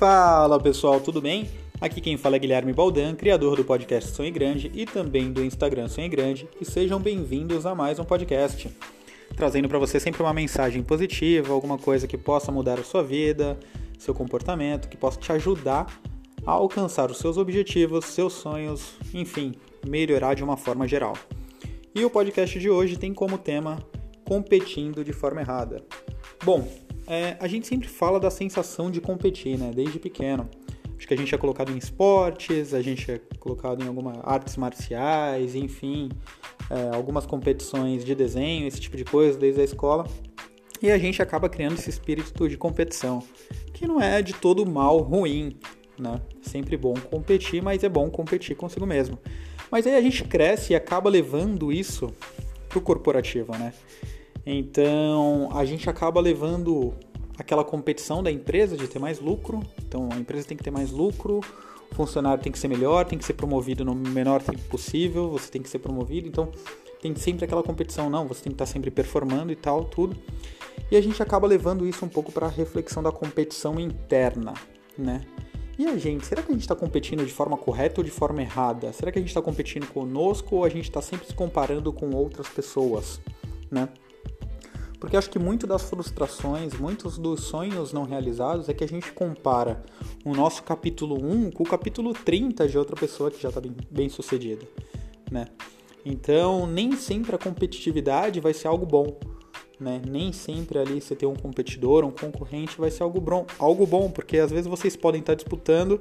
Fala pessoal, tudo bem? Aqui quem fala é Guilherme Baldan, criador do podcast Sonho Grande e também do Instagram Sonho Grande, e sejam bem-vindos a mais um podcast, trazendo para você sempre uma mensagem positiva, alguma coisa que possa mudar a sua vida, seu comportamento, que possa te ajudar a alcançar os seus objetivos, seus sonhos, enfim, melhorar de uma forma geral. E o podcast de hoje tem como tema competindo de forma errada. Bom, é, a gente sempre fala da sensação de competir, né? Desde pequeno. Acho que a gente é colocado em esportes, a gente é colocado em algumas artes marciais, enfim, é, algumas competições de desenho, esse tipo de coisa desde a escola. E a gente acaba criando esse espírito de competição, que não é de todo mal ruim, né? Sempre bom competir, mas é bom competir consigo mesmo. Mas aí a gente cresce e acaba levando isso pro corporativo, né? Então a gente acaba levando aquela competição da empresa de ter mais lucro. Então a empresa tem que ter mais lucro, o funcionário tem que ser melhor, tem que ser promovido no menor tempo possível, você tem que ser promovido. Então tem sempre aquela competição, não, você tem que estar sempre performando e tal, tudo. E a gente acaba levando isso um pouco para a reflexão da competição interna, né? E a gente, será que a gente está competindo de forma correta ou de forma errada? Será que a gente está competindo conosco ou a gente está sempre se comparando com outras pessoas, né? Porque acho que muito das frustrações, muitos dos sonhos não realizados é que a gente compara o nosso capítulo 1 com o capítulo 30 de outra pessoa que já está bem, bem sucedida, né? Então, nem sempre a competitividade vai ser algo bom, né? Nem sempre ali você ter um competidor, um concorrente vai ser algo bom, algo bom porque às vezes vocês podem estar disputando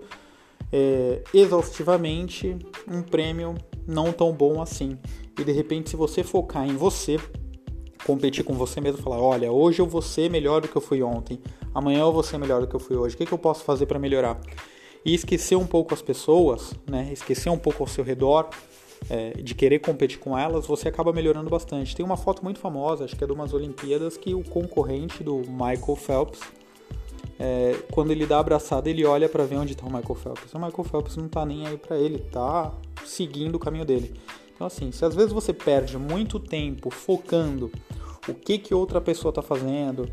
é, exaustivamente um prêmio não tão bom assim. E de repente, se você focar em você, competir com você mesmo, falar, olha, hoje eu vou ser melhor do que eu fui ontem, amanhã eu vou ser melhor do que eu fui hoje, o que, que eu posso fazer para melhorar? E esquecer um pouco as pessoas, né? Esquecer um pouco ao seu redor, é, de querer competir com elas, você acaba melhorando bastante. Tem uma foto muito famosa, acho que é de umas Olimpíadas, que o concorrente do Michael Phelps, é, quando ele dá a abraçada, ele olha para ver onde está o Michael Phelps. O Michael Phelps não tá nem aí para ele, tá seguindo o caminho dele. Então, assim, se às vezes você perde muito tempo focando o que, que outra pessoa está fazendo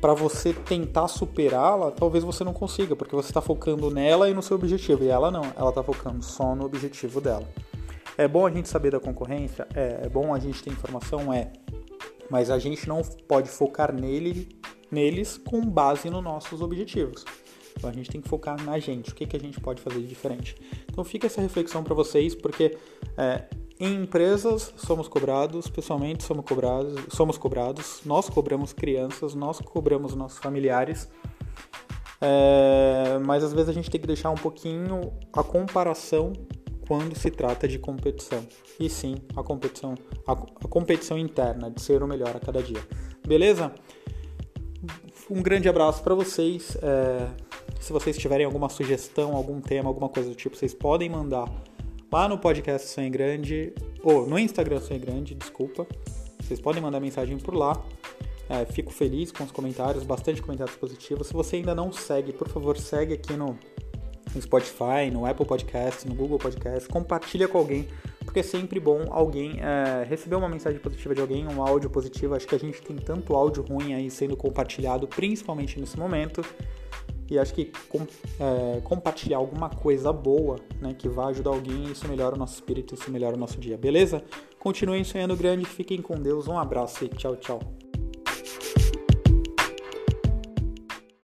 para você tentar superá-la, talvez você não consiga, porque você está focando nela e no seu objetivo, e ela não, ela está focando só no objetivo dela. É bom a gente saber da concorrência, é, é bom a gente ter informação, é, mas a gente não pode focar nele, neles com base nos nossos objetivos. Então a gente tem que focar na gente, o que, que a gente pode fazer de diferente. Então fica essa reflexão para vocês, porque é, em empresas somos cobrados, pessoalmente somos cobrados, somos cobrados, nós cobramos crianças, nós cobramos nossos familiares, é, mas às vezes a gente tem que deixar um pouquinho a comparação quando se trata de competição. E sim, a competição, a, a competição interna de ser o melhor a cada dia. Beleza? Um grande abraço para vocês. É, se vocês tiverem alguma sugestão, algum tema, alguma coisa do tipo, vocês podem mandar lá no podcast Sonho Grande, ou no Instagram Sonho Grande, desculpa. Vocês podem mandar mensagem por lá. É, fico feliz com os comentários, bastante comentários positivos. Se você ainda não segue, por favor, segue aqui no, no Spotify, no Apple Podcast, no Google Podcast. Compartilha com alguém, porque é sempre bom alguém é, receber uma mensagem positiva de alguém, um áudio positivo. Acho que a gente tem tanto áudio ruim aí sendo compartilhado, principalmente nesse momento. E acho que com, é, compartilhar alguma coisa boa, né, que vai ajudar alguém, isso melhora o nosso espírito, isso melhora o nosso dia, beleza? Continuem sonhando grande, fiquem com Deus, um abraço e tchau, tchau.